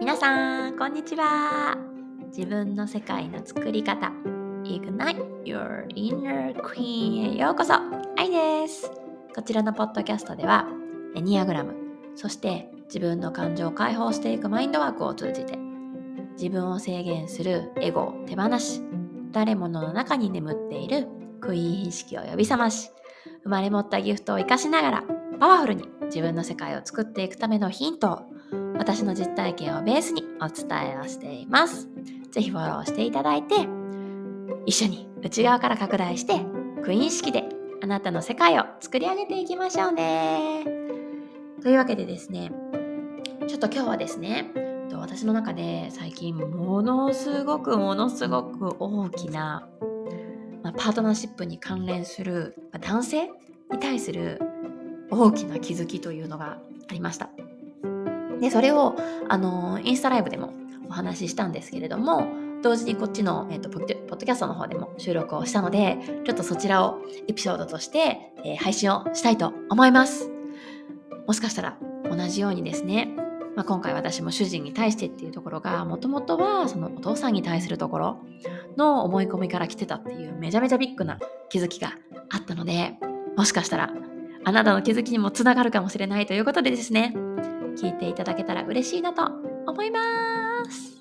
皆さんこんにちは。自分の世界の作り方。Ignite Your Inner Queen へようこそ。愛です。こちらのポッドキャストではエニアグラムそして自分の感情を解放していくマインドワークを通じて自分を制限するエゴを手放し誰ものの中に眠っているクイーン意識を呼び覚まし生まれ持ったギフトを生かしながらパワフルに自分の世界を作っていくためのヒントを私の実体験をベースにお伝えをしています。ぜひフォローしていただいて、一緒に内側から拡大して、クイーン式であなたの世界を作り上げていきましょうね。というわけでですね、ちょっと今日はですね、私の中で最近ものすごくものすごく大きな、まあ、パートナーシップに関連する、まあ、男性に対する大きな気づきというのがありました。で、それを、あの、インスタライブでもお話ししたんですけれども、同時にこっちの、えーと、ポッドキャストの方でも収録をしたので、ちょっとそちらをエピソードとして、えー、配信をしたいと思います。もしかしたら同じようにですね、まあ、今回私も主人に対してっていうところが、もともとはそのお父さんに対するところの思い込みから来てたっていうめちゃめちゃビッグな気づきがあったので、もしかしたらあなたの気づきにもつながるかもしれないということでですね、聞いていただけたら嬉しいなと思います。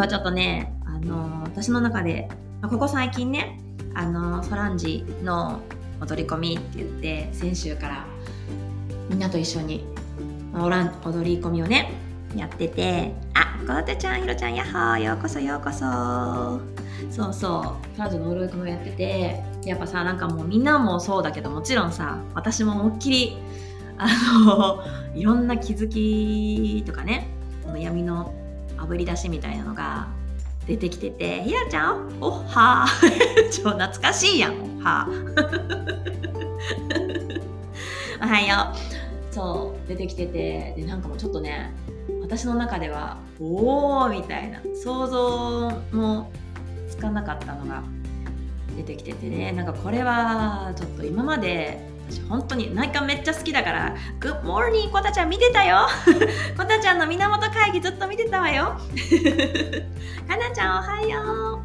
日はちょっとね、あの私の中で、まここ最近ね、あのソランジの踊り込みって言って先週からみんなと一緒に踊り込みをねやっててあこのてちゃんひろちゃんやっほーようこそようこそ。そうそう彼女の踊り込みをやっててやっぱさなんかもうみんなもそうだけどもちろんさ私も思いっきりあのいろんな気づきとかねこの闇のあぶり出しみたいなのが出てきてて「ひらちゃんおっはー。超懐かしいやんおっは おはよう。そう出てきてて。でなんかもうちょっとね私の中ではおおみたいな想像もつかなかったのが出てきててね。なんかこれはちょっと今まで私本当に内観めっちゃ好きだから「グッモーニーコタちゃん見てたよ。コタちゃんの源会議ずっと見てたわよ。かなちゃんおはよ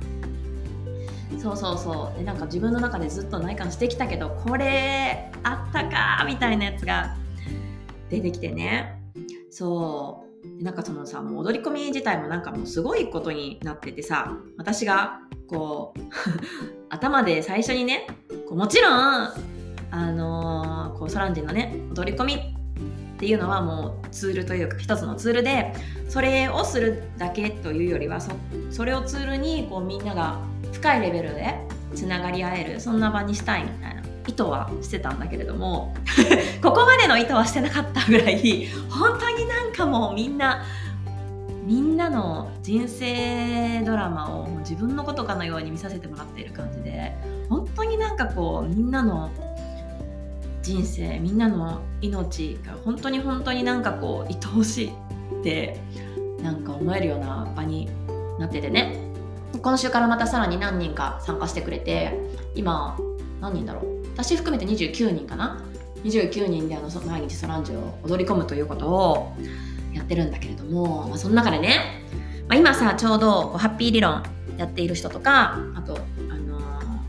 う。そうそうそう。でなんか自分の中でずっと内観してきたけどこれあったかみたいなやつが出てきてね。そう。なんかそのさもう踊り込み自体もなんかもうすごいことになっててさ私がこう 頭で最初にねもちろんあのー、こうソランジのね踊り込みっていうのはもうツールというか一つのツールでそれをするだけというよりはそそれをツールにこうみんなが深いレベルでつながり合えるそんな場にしたいみたいな意図はしてたんだけれども ここまでの意図はしてなかったぐらい本当になんかもうみんなみんなの人生ドラマを自分のことかのように見させてもらっている感じで本当になんかこうみんなの人生みんなの命が本当に本当になんかこう愛おしいってなんか思えるような場になっててね。今週からまたさらに何人か参加してくれて今何人だろう。私含めて29人かな。29人であの毎日ソランジュを踊り込むということをやってるんだけれども、まあ、その中でね、まあ、今さちょうどうハッピー理論やっている人とかあとあの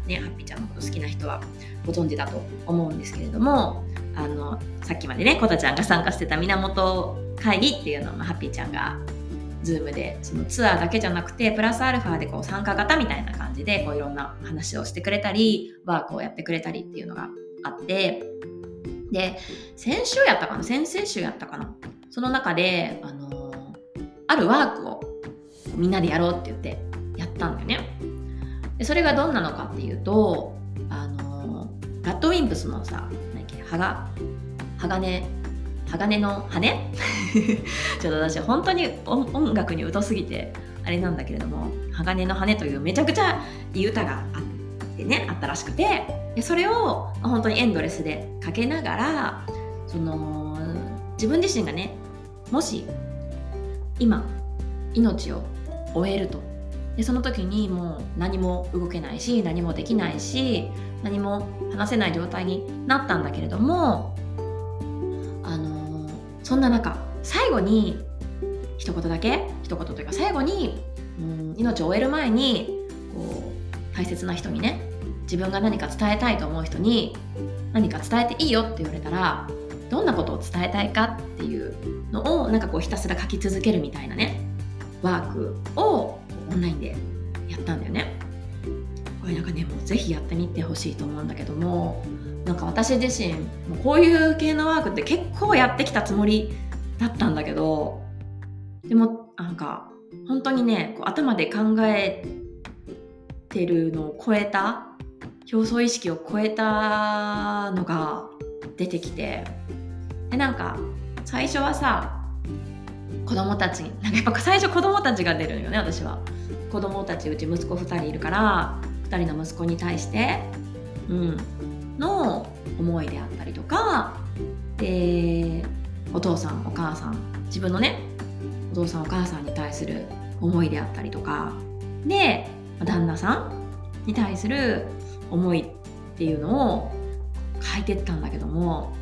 ー、ねハッピーちゃんのこと好きな人はご存知だと思うんですけれどもあのさっきまでねコタちゃんが参加してた源会議っていうのを、ま、ハッピーちゃんが Zoom でそのツアーだけじゃなくてプラスアルファでこう参加型みたいな感じでこういろんな話をしてくれたりワークをやってくれたりっていうのがあってで先週やったかな先々週やったかなその中で、あのー、あるワークをみんなでやろうって言ってやったんだよね。でそれがどんなのかっていうとラッドウィンプスのさ、何っけ、はが、鋼、鋼の羽？ちょっと私本当に音楽に疎すぎてあれなんだけれども鋼の羽というめちゃくちゃいい歌があってねあったらしくて。でそれを本当にエンドレスでかけながらその自分自身がねもし今命を終えると。でその時にもう何も動けないし何もできないし何も話せない状態になったんだけれどもあのそんな中最後に一言だけ一言というか最後に、うん、命を終える前にこう大切な人にね自分が何か伝えたいと思う人に何か伝えていいよって言われたらどんなことを伝えたいかっていうのをなんかこうひたすら書き続けるみたいなねワークをオンラインでやったんだよね。これなんかねもうぜひやってみてほしいと思うんだけどもなんか私自身もこういう系のワークって結構やってきたつもりだったんだけどでもなんか本当にねこう頭で考えてるのを超えた表層意識を超えたのが出てきてでなんか最初はさ子供たちなんかやっぱ最初子供たちが出るのよね私は。子供たちうち息子2人いるから2人の息子に対して、うん、の思いであったりとかでお父さんお母さん自分のねお父さんお母さんに対する思いであったりとかで旦那さんに対する思いっていうのを書いてったんだけども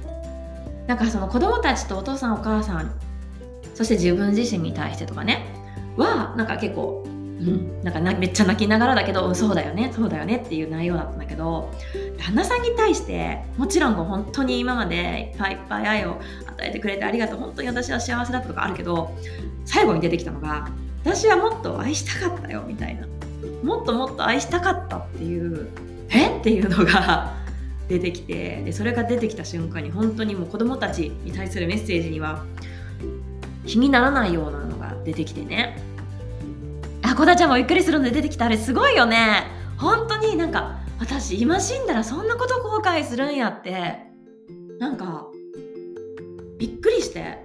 なんかその子供たちとお父さんお母さんそして自分自身に対してとかねはなんか結構、うん、なんかめっちゃ泣きながらだけど、うん、そうだよねそうだよねっていう内容だったんだけど旦那さんに対してもちろんもう本当に今までいっぱいいっぱい愛を与えてくれてありがとう本当に私は幸せだったとかあるけど最後に出てきたのが私はもっと愛したかったよみたいな。もっともっと愛したかったっていうえ？っていうのが 出てきてでそれが出てきた瞬間に本当にもう子供たちに対するメッセージには気にならないようなのが出てきてね。あこだちゃんもびっくりするので出てきたあれすごいよね。本当になんか私今死んだらそんなこと後悔するんやって。なんかびっくりして。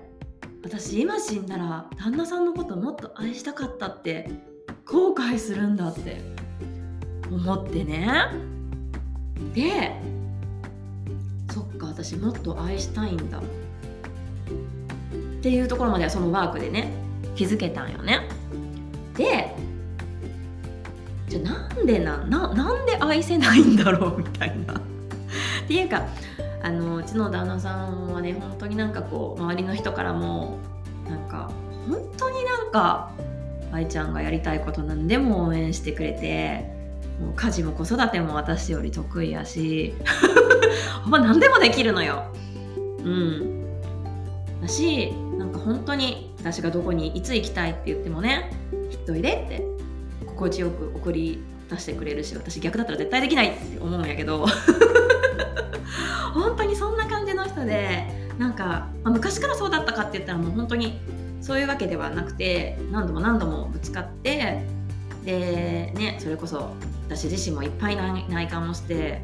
私今死んだら旦那さんのこともっと愛したかったって後悔するんだって。思ってね。でそっか私もっと愛したいんだ。っていうところまではそのワークでね気づけたんよね。でじゃなんでなななんで愛せないんだろうみたいな っていうかあのうちの旦那さんはね本当になんかこう周りの人からもなんか本当になんか愛ちゃんがやりたいこと何でも応援してくれてもう家事も子育ても私より得意やし ほんま何でもできるのよ。うんだしなんか本当に私がどこにいつ行きたいって言ってもね「ひっといで」って。心地よく送り出してくれるし私逆だったら絶対できないって思うんやけど。本当にそんな感じの人でなんか、まあ、昔からそうだったかって言ったらもう本当にそういうわけではなくて何度も何度もぶつかってでねそれこそ私自身もいっぱい内観をして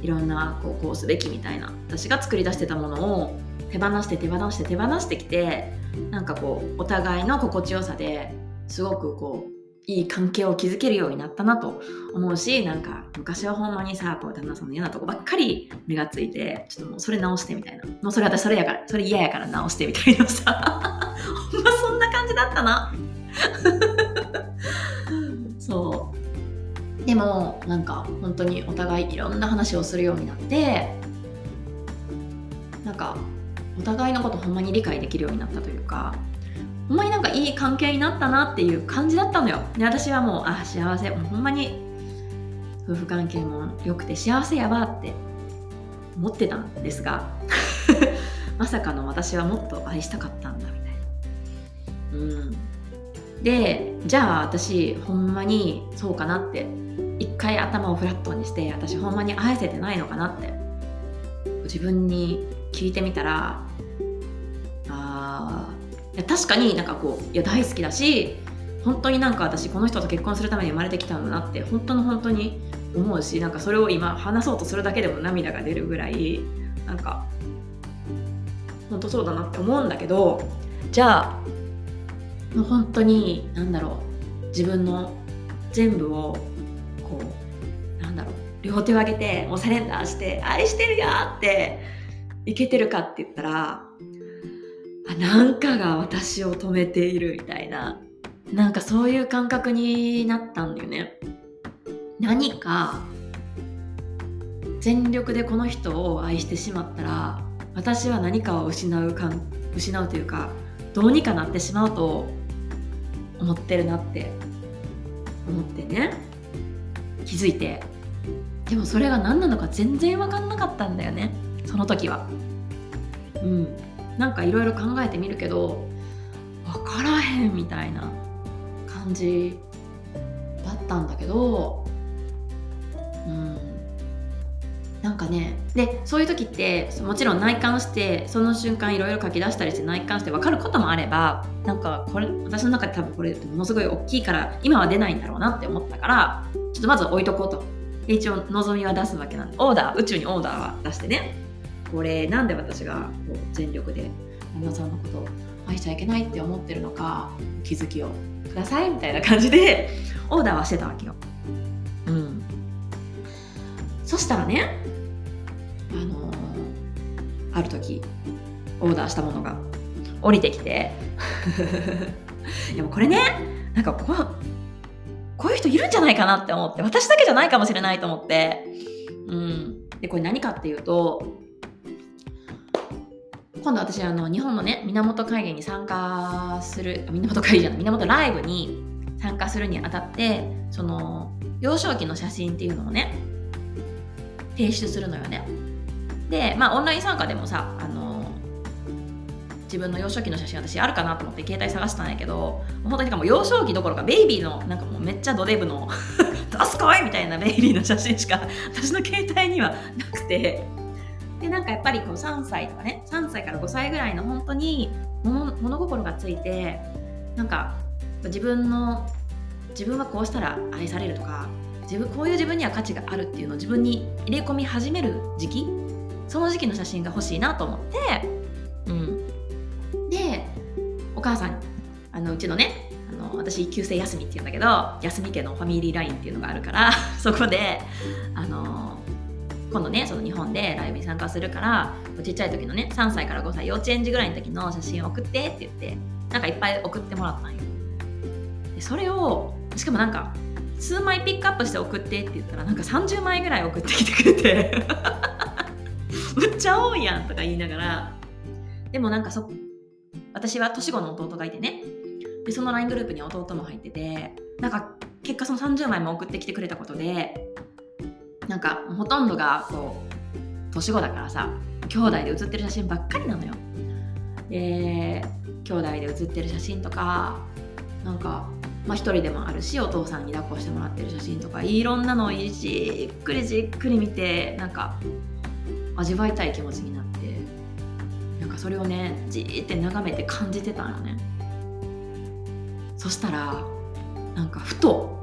いろんなこうこうすべきみたいな私が作り出してたものを手放して手放して手放してきてなんかこうお互いの心地よさですごくこういい関係を築けるようになったなと思うしなんか昔はほんまにさこう旦那さんの嫌なとこばっかり目がついてちょっともうそれ直してみたいな。もうそれ私それやからそれ嫌やから直してみたいなさ。ほんまそんな感じだったな。そう。でもなんか本当にお互いいろんな話をするようになってなんかお互いのことほんまに理解できるようになったというかほんまになんかいい関係になったなっていう感じだったのよ。で私はもうあ幸せ。もうほんまに夫婦関係も良くて幸せやわって思ってたんですが まさかの私はもっと愛したかったんだみたいな。うん。でじゃあ私ほんまにそうかなって一回頭をフラットにして私ほんまに愛せてないのかなって自分に聞いてみたら確かになんかこういや大好きだし本当になんか私この人と結婚するために生まれてきたんだなって本当の本当に思うしなんかそれを今話そうとするだけでも涙が出るぐらいなんか本当そうだなって思うんだけどじゃあもう本当に何だろう自分の全部をこうなんだろう両手を上げてもうサレンダーして愛してるよっていけてるかって言ったらなんかが私を止めているみたいな。なんかそういう感覚になったんだよね。何か全力でこの人を愛してしまったら私は何かを失うか失うというかどうにかなってしまうと思ってるなって思ってね。気づいて。でもそれが何なのか全然分かんなかったんだよね。その時は。うん。なんかいろいろ考えてみるけど分からへんみたいな感じだったんだけどうん。なんかねでそういう時ってもちろん内観してその瞬間いろいろ書き出したりして内観して分かることもあればなんかこれ私の中で多分これものすごい大きいから今は出ないんだろうなって思ったからちょっとまず置いとこうと。一応望みは出すわけなんでオーダー宇宙にオーダーは出してね。これなんで私がこう全力で旦那さんのことを愛しちゃいけないって思ってるのか気づきをくださいみたいな感じで オーダーはしてたわけよ。うん、そしたらねあのー、ある時オーダーしたものが降りてきて でもこれねなんかこうこういう人いるんじゃないかなって思って私だけじゃないかもしれないと思って。うん。でこれ何かっていうと今度私あの日本のね源会議に参加する源会議じゃない源ライブに参加するにあたってその幼少期の写真っていうのをね提出するのよねでまあオンライン参加でもさあの自分の幼少期の写真私あるかなと思って携帯探したんやけど本当にかも幼少期どころかベイビーのなんかもうめっちゃドデブの「出すかい!」みたいなベイビーの写真しか私の携帯にはなくてでなんかやっぱりこう3歳とかね3歳から5歳ぐらいの本当に物心がついてなんか自分の自分はこうしたら愛されるとか自分こういう自分には価値があるっていうのを自分に入れ込み始める時期その時期の写真が欲しいなと思って、うん、でお母さんあのうちのねあの私旧姓休みって言うんだけど休み家のファミリーラインっていうのがあるからそこであの今度ねその日本でライブに参加するからちっちゃい時のね3歳から5歳幼稚園児ぐらいの時の写真を送ってって言ってなんかいっぱい送ってもらったんよ。でそれをしかもなんか数枚ピックアップして送ってって言ったらなんか30枚ぐらい送ってきてくれて むっちゃ多いやんとか言いながらでもなんかそ私は年子の弟がいてねでその LINE グループに弟も入っててなんか結果その30枚も送ってきてくれたことでなんかほとんどがこう年子だからさ兄弟で写ってる写真ばっかりなのよ。で兄弟で写ってる写真とかなんかまあ、一人でもあるしお父さんに抱っこしてもらってる写真とかいろんなのをじっくりじっくり見てなんか味わいたい気持ちになってなんかそれをねじーって眺めて感じてたのね。そしたらなんかふと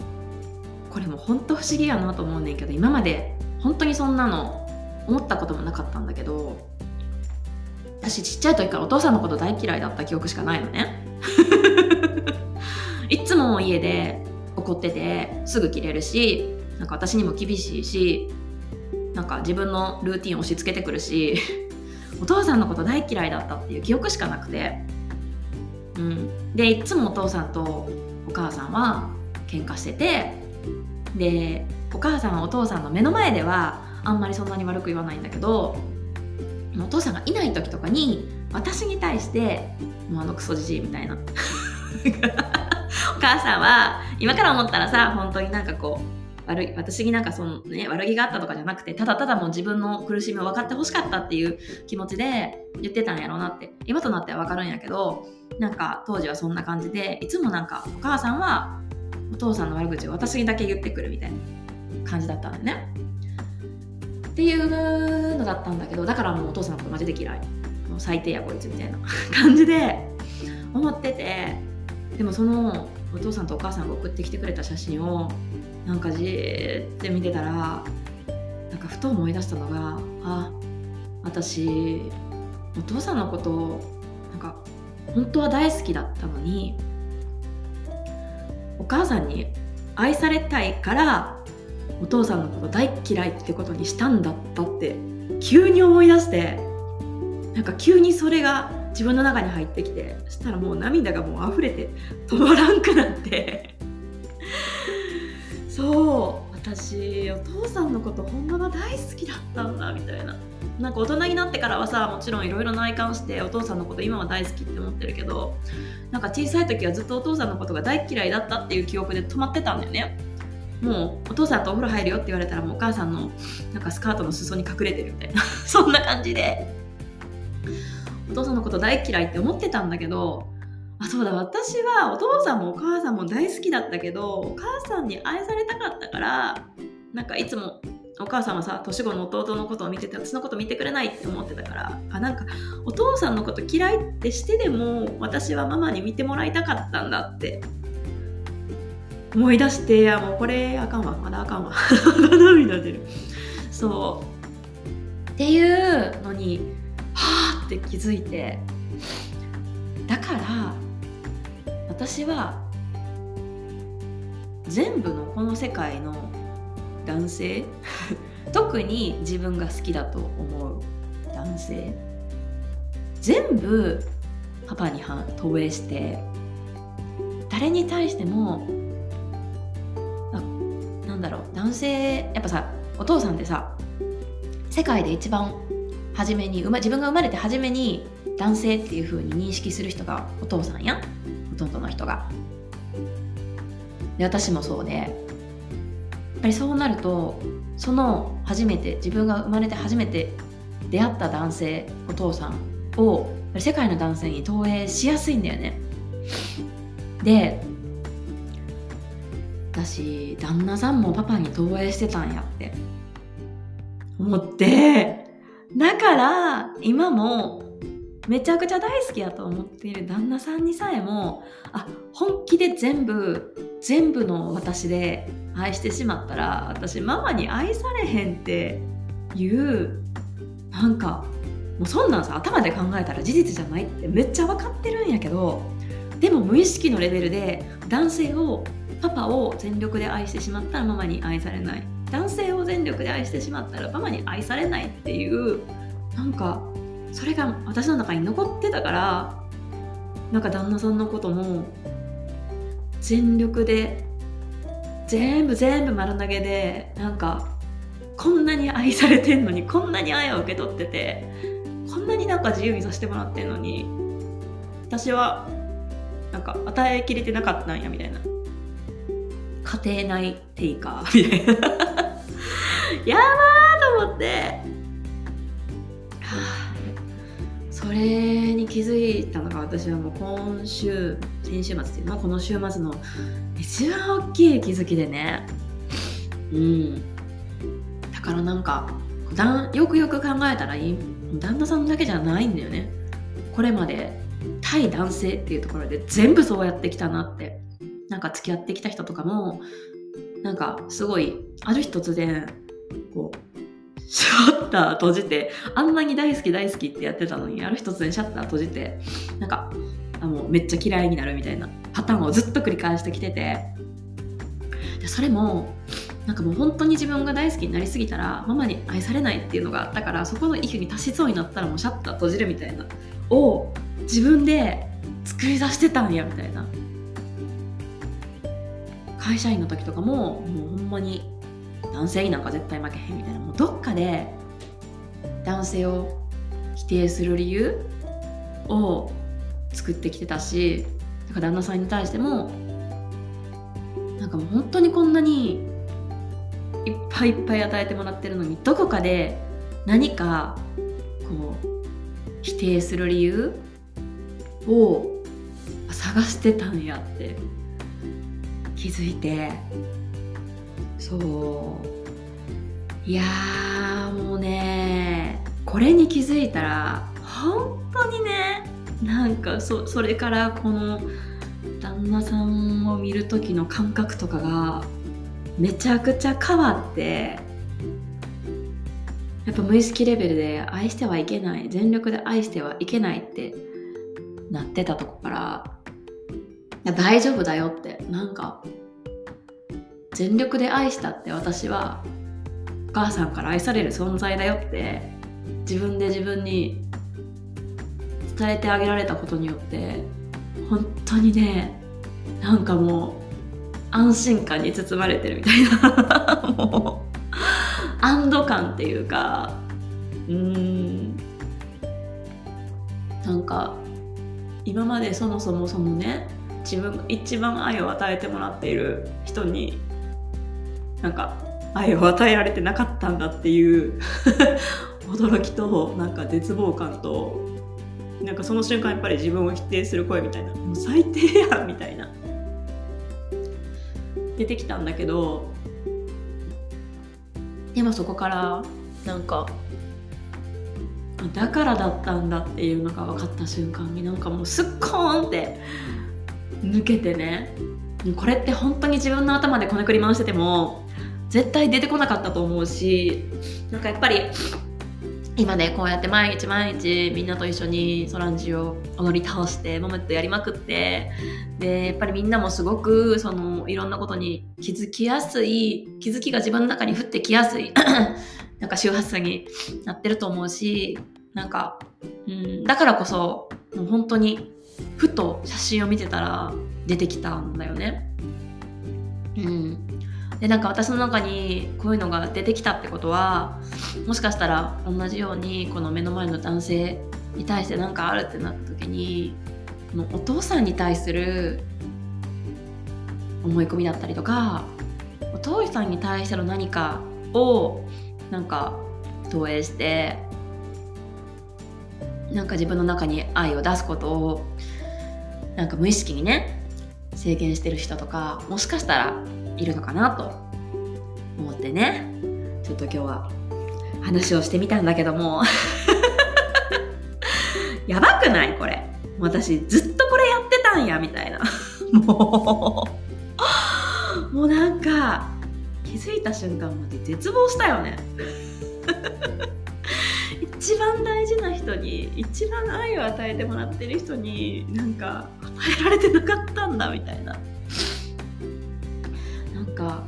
これも本当不思議やなと思うねんけど今まで本当にそんなの思ったこともなかったんだけど私ちっちゃい時からお父さんのこと大嫌いだった記憶しかないのね。いつも家で怒っててすぐ切れるしなんか私にも厳しいしなんか自分のルーティン押し付けてくるしお父さんのこと大嫌いだったっていう記憶しかなくて、うん、でいつもお父さんとお母さんは喧嘩しててでお母さんはお父さんの目の前ではあんまりそんなに悪く言わないんだけどお父さんがいない時とかに私に対してもうあのクソじじいみたいな。お母さんは今から思ったらさ本当になんかこう悪い私になんかその、ね、悪気があったとかじゃなくてただただもう自分の苦しみを分かってほしかったっていう気持ちで言ってたんやろうなって今となっては分かるんやけどなんか当時はそんな感じでいつもなんかお母さんはお父さんの悪口を私にだけ言ってくるみたいな感じだったんだよね。っていうのだったんだけどだからもうお父さんのことマジで嫌いもう最低やこいつみたいな感じで 思っててでもそのお父さんとお母さんが送ってきてくれた写真をなんかじーって見てたらなんかふと思い出したのがあ私お父さんのことなんか本当は大好きだったのにお母さんに愛されたいからお父さんのこと大嫌いってことにしたんだったって急に思い出してなんか急にそれが自分の中に入ってきてそしたらもう涙がもう溢れて止まらんくなって。そう私お父さんのことほんまは大好きだったんだみたいな。なんか大人になってからはさもちろんいろいろ内観してお父さんのこと今は大好きって思ってるけどなんか小さい時はずっとお父さんのことが大嫌いだったっていう記憶で止まってたんだよね。もうお父さんとお風呂入るよって言われたらもうお母さんのなんかスカートの裾に隠れてるみたいな。そんな感じで。お父さんのこと大嫌いって思ってたんだけどあそうだ。私はお父さんもお母さんも大好きだったけどお母さんに愛されたかったからなんかいつもお母さんはさ年子の弟のことを見てて私のこと見てくれないって思ってたからあなんかお父さんのこと嫌いってしてでも私はママに見てもらいたかったんだって思い出していやもうこれあかんわまだあかんわ 涙出る。そう。っていうのにはあって気づいてだから私は全部のこの世界の男性？特に自分が好きだと思う男性？全部パパに投影して誰に対してもなんだろう男性やっぱさお父さんってさ世界で一番初めに自分が生まれて初めに男性っていう風に認識する人がお父さんやほとんどの人が。で私もそうでっぱりそうなるとその初めて自分が生まれて初めて出会った男性お父さんを世界の男性に投影しやすいんだよね。で私旦那さんもパパに投影してたんやって思ってだから今もめちゃくちゃ大好きやと思っている旦那さんにさえもあ本気で全部全部の私で愛してしまったら私ママに愛されへんっていうなんかもうそんなんさ頭で考えたら事実じゃないってめっちゃ分かってるんやけどでも無意識のレベルで男性をパパを全力で愛してしまったらママに愛されない。男性を全力で愛してしまったらママに愛されないっていうなんかそれが私の中に残ってたからなんか旦那さんのことも全力で全部全部丸投げでなんかこんなに愛されてんのにこんなに愛を受け取っててこんなになんか自由にさせてもらってんのに私はなんか与えきれてなかったんやみたいな。家庭内テイカーみたいな。やばーと思って、れに気づいたのが私はもう今週先週末っていうのはこの週末の一番大きい気づきでね。うん。だからなんかだんよくよく考えたらいい旦那さんだけじゃないんだよね。これまで対男性っていうところで全部そうやってきたなって。なんか付き合ってきた人とかもなんかすごいある日突然こうシャッター閉じてあんなに大好き大好きってやってたのにある日突然シャッター閉じてなんかあもうめっちゃ嫌いになるみたいなパターンをずっと繰り返してきてて。でそれもなんかもう本当に自分が大好きになりすぎたらママに愛されないっていうのがあったからそこの域に達しそうになったらもうシャッター閉じるみたいなを自分で作り出してたんやみたいな。会社員の時とかももうほんまに男性になんか絶対負けへんみたいなもうどっかで男性を否定する理由を作ってきてたしだから旦那さんに対してもなんかもう本当にこんなにいっぱいいっぱい与えてもらってるのにどこかで何かこう否定する理由を探してたんやって気づいて。そう。いやもうねこれに気づいたら本当にねなんかそそれからこの旦那さんを見る時の感覚とかがめちゃくちゃ変わってやっぱ無意識レベルで愛してはいけない全力で愛してはいけないってなってたとこから大丈夫だよってなんか全力で愛したって私はお母さんから愛される存在だよって自分で自分に伝えてあげられたことによって本当にねなんかもう安心感に包まれてるみたいな。もう安堵感っていうかうん。なんか今までそもそもそのね自分一番愛を与えてもらっている人になんか愛を与えられてなかったんだっていう 驚きとなんか絶望感となんかその瞬間やっぱり自分を否定する声みたいなもう最低やんみたいな出てきたんだけどでもそこからなんかだからだったんだっていうのが分かった瞬間になんかもうすっこーんって抜けてね。これって本当に自分の頭でこねくり回してても絶対出てこなかったと思うしなんかやっぱり今ねこうやって毎日毎日みんなと一緒にソランジを踊り倒してモメットやりまくってでやっぱりみんなもすごくそのいろんなことに気づきやすい気づきが自分の中に降ってきやすい なんか周波数になってると思うしなんか、うん、だからこそもう本当にふと写真を見てたら出てきたんだよね。うん、でなんか私の中にこういうのが出てきたってことはもしかしたら同じようにこの目の前の男性に対して何かあるってなった時にこのお父さんに対する思い込みだったりとかお父さんに対しての何かをなんか投影してなんか自分の中に愛を出すことをなんか無意識にね制限してる人とかもしかしたらいるのかなと思ってね。ちょっと今日は話をしてみたんだけども。やばくない？これ。私ずっとこれやってたんやみたいな。もう。もうなんか気づいた瞬間まで絶望したよね。一番大事な人に一番愛を与えてもらってる人になんか与えられてなかったんだみたいな。なんか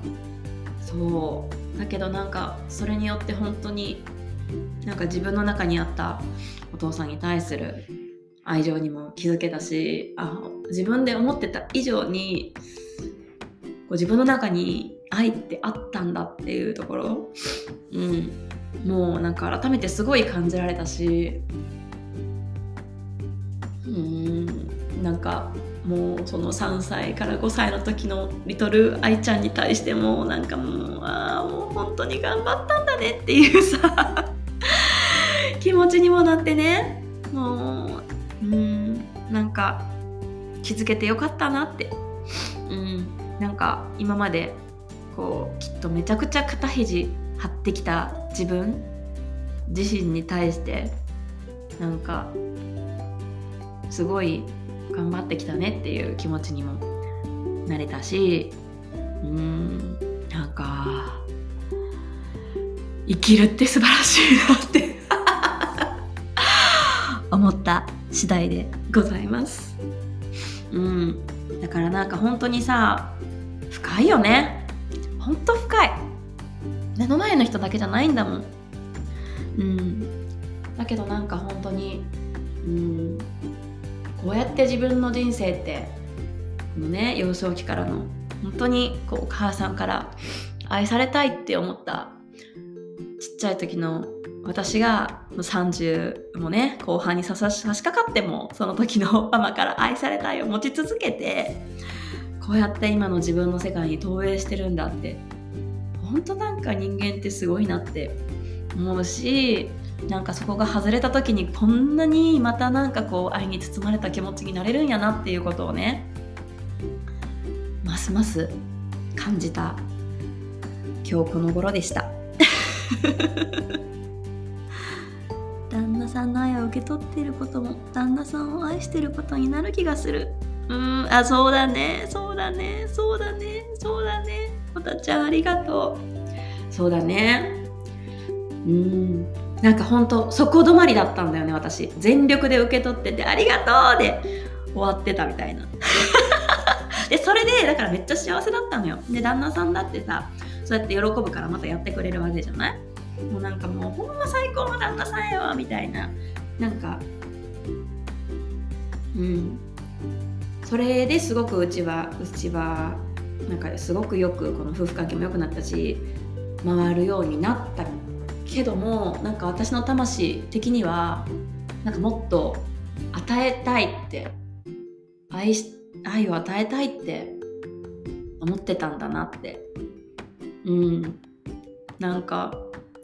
そうだけどなんかそれによって本当になんか自分の中にあったお父さんに対する愛情にも気づけたしあ自分で思ってた以上にこう自分の中に愛ってあったんだっていうところ、うん、もうなんか改めてすごい感じられたしうんなんかもうその3歳から5歳の時のリトル愛ちゃんに対してもなんかもうああもう本当に頑張ったんだねっていうさ気持ちにもなってね。もううんなんか気づけてよかったなって。うんなんか今までこうきっとめちゃくちゃ肩肘張ってきた自分自身に対してなんかすごい頑張ってきたねっていう気持ちにもなれたしうんなんか生きるって素晴らしいなって 思った次第でございます。うん、だからなんか本当にさ深いよね本当深い目の前の人だけじゃないんだもん。うん。だけどなんか本当にうん。こうやって自分の人生ってこのね幼少期からの本当にこうお母さんから愛されたいって思ったちっちゃい時の私が30もね後半に差し掛かってもその時のママから愛されたいを持ち続けてこうやって今の自分の世界に投影してるんだって本当なんか人間ってすごいなって思うしなんかそこが外れた時にこんなにまたなんかこう愛に包まれた気持ちになれるんやなっていうことをねますます感じた今日この頃でした。旦那さんの愛を受け取っていることも旦那さんを愛してることになる気がする。うんあそうだねそうだねそうだねそうだねおたちゃんありがとう。そうだね。うん。なんかほんとそこ止まりだったんだよね私。全力で受け取っててありがとうで終わってたみたいな。でそれでだからめっちゃ幸せだったのよ。で旦那さんだってさそうやって喜ぶからまたやってくれるわけじゃない？もうなんかもうほんま最高の旦那さんやわみたいな。なんかうん。それですごくうちはうちはなんかすごくよくこの夫婦関係も良くなったし回るようになったけどもなんか私の魂的にはなんかもっと与えたいって愛し愛を与えたいって思ってたんだなって。うん。なんか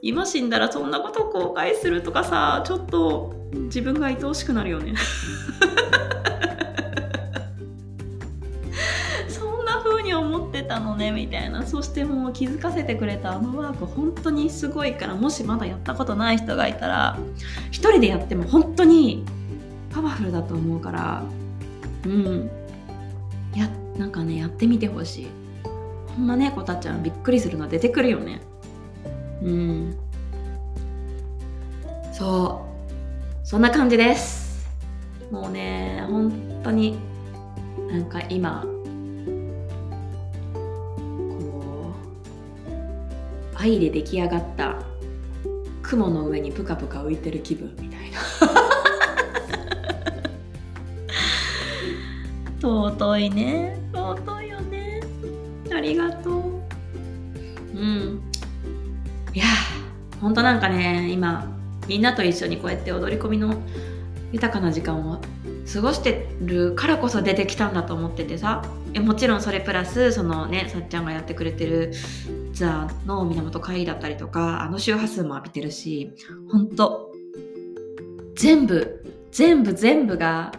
今死んだらそんなこと後悔するとかさちょっと自分が愛おしくなるよね。たのねみたいな。そしてもう気づかせてくれたあのワーク本当にすごいからもしまだやったことない人がいたら一人でやっても本当にパワフルだと思うからうん。やなんかねやってみてほしい。ほんまねこたちゃんびっくりするの出てくるよね。うん。そう。そんな感じです。もうね本当になんか今愛で出来上がった雲の上にプカプカ浮いてる気分みたいな。尊いね。尊いよね。ありがとう。うん。いやほんとなんかね今みんなと一緒にこうやって踊り込みの豊かな時間を過ごしてるからこそ出てきたんだと思っててさ。えもちろんそれプラスそのねさっちゃんがやってくれてるツアーの源帰りだったりとかあの周波数も浴びてるしほんと全部全部全部が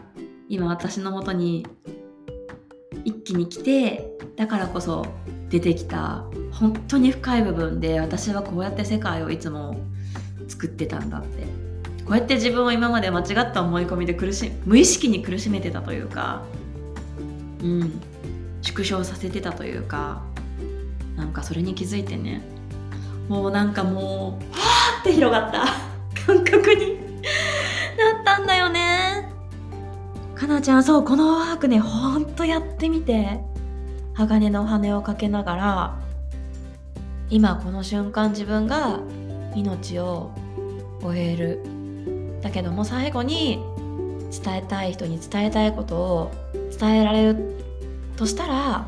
今私のもとに一気に来てだからこそ出てきた本当に深い部分で私はこうやって世界をいつも作ってたんだって。こうやって自分を今まで間違った思い込みで苦し無意識に苦しめてたというかうん縮小させてたというかなんかそれに気づいてね。もうなんかもうはーって広がった。感覚に。なったんだよね。かなちゃんそうこのワークねほんとやってみて。鋼の羽をかけながら。今この瞬間自分が命を終える。だけども最後に伝えたい人に伝えたいことを伝えられるとしたら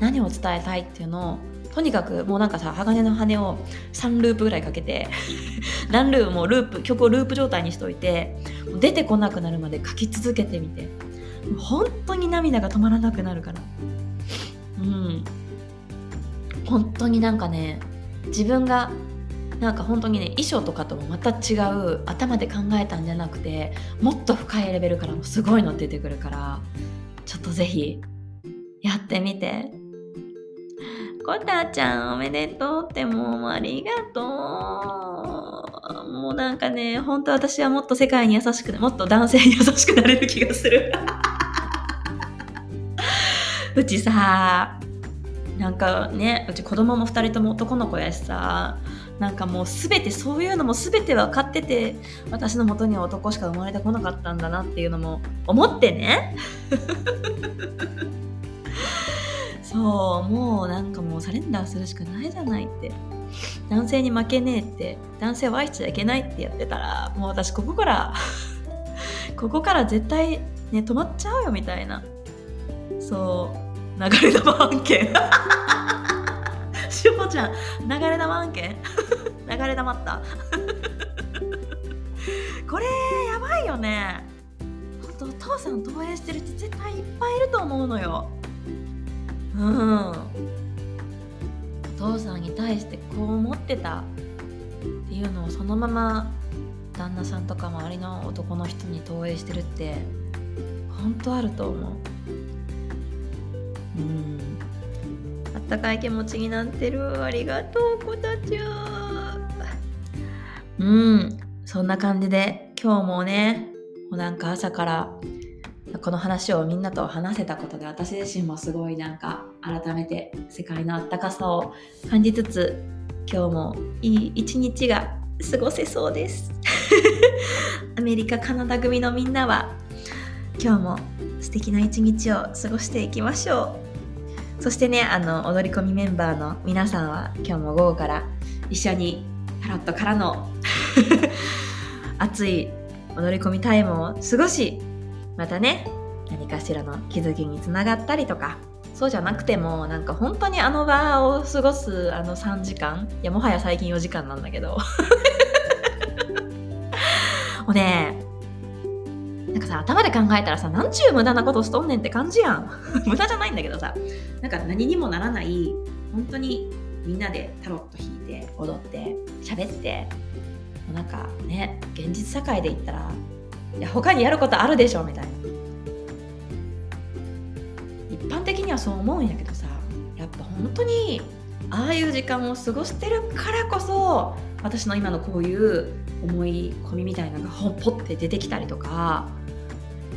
何を伝えたいっていうのをとにかくもうなんかさ鋼の羽を3ループぐらいかけて 何ループもループ曲をループ状態にしといて出てこなくなるまで書き続けてみて本当に涙が止まらなくなるから。うん。本当になんかね自分がなんか本当にね衣装とかともまた違う頭で考えたんじゃなくてもっと深いレベルからもすごいの出てくるからちょっとぜひやってみてコタちゃんおめでとうってもうありがとう。もうなんかね本当私はもっと世界に優しくもっと男性に優しくなれる気がする。うちさなんかねうち子供も2人とも男の子やしさなんかもう全てそういうのも全て分かってて私の元には男しか生まれてこなかったんだなっていうのも思ってね。そうもうなんかもうサレンダーするしかないじゃないって。男性に負けねえって男性を愛しちゃいけないってやってたらもう私ここから ここから絶対ね止まっちゃうよみたいな。そう流れ玉案件。しほちゃん流れ玉案件？流れ玉った？これやばいよね。ほんとお父さん投影してる人絶対いっぱいいると思うのよ。うん。お父さんに対してこう思ってたっていうのをそのまま旦那さんとか周りの男の人に投影してるって本当あると思う。うん。あったかい気持ちになってる。ありがとう子たちゃんうん。そんな感じで今日もねもうなんか朝からこの話をみんなと話せたことで私自身もすごいなんか改めて世界のあったかさを感じつつ今日もいい一日が過ごせそうです。アメリカカナダ組のみんなは今日も素敵な一日を過ごしていきましょう。そしてねあの踊り込みメンバーの皆さんは今日も午後から一緒にタロットからの 熱い踊り込みタイムを過ごしまたね何かしらの気づきにつながったりとかそうじゃなくてもなんか本当にあの場を過ごすあの3時間いやもはや最近4時間なんだけど。もうねなんかさ頭で考えたらさなんちゅう無駄なことしとんねんって感じやん。無駄じゃないんだけどさなんか何にもならない本当にみんなでタロット弾いて踊って喋ってもうなんかね現実社会で言ったらいや他にやることあるでしょみたいな。一般的にはそう思うんやけどさやっぱ本当にああいう時間を過ごしてるからこそ私の今のこういう思い込みみたいなのがポッて出てきたりとか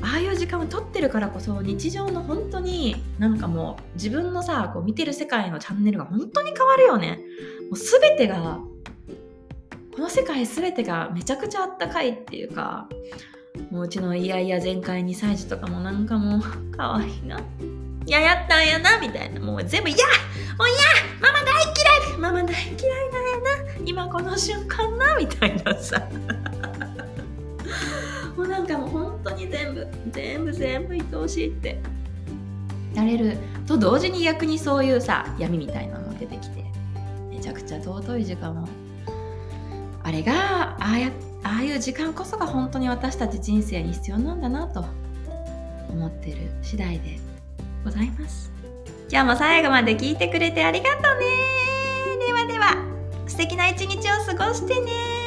ああいう時間を取ってるからこそ日常の本当になんかもう自分のさこう見てる世界のチャンネルが本当に変わるよね。もう全てがこの世界全てがめちゃくちゃあったかいっていうかもううちのイヤイヤ全開2歳児とかもなんかもう 可愛いな。いややったんやなみたいな。もう全部「いやもういやママ大嫌い。ママ大嫌いなんやな。今この瞬間な」みたいなさ。もうなんかもう本当に全部全部全部愛おしいって。なれる。と同時に逆にそういうさ闇みたいなのも出てきて。めちゃくちゃ尊い時間を。あれがああやってああいう時間こそが本当に私たち人生に必要なんだなと思ってる次第でございます。今日も最後まで聞いてくれてありがとうね。ではでは素敵な一日を過ごしてね。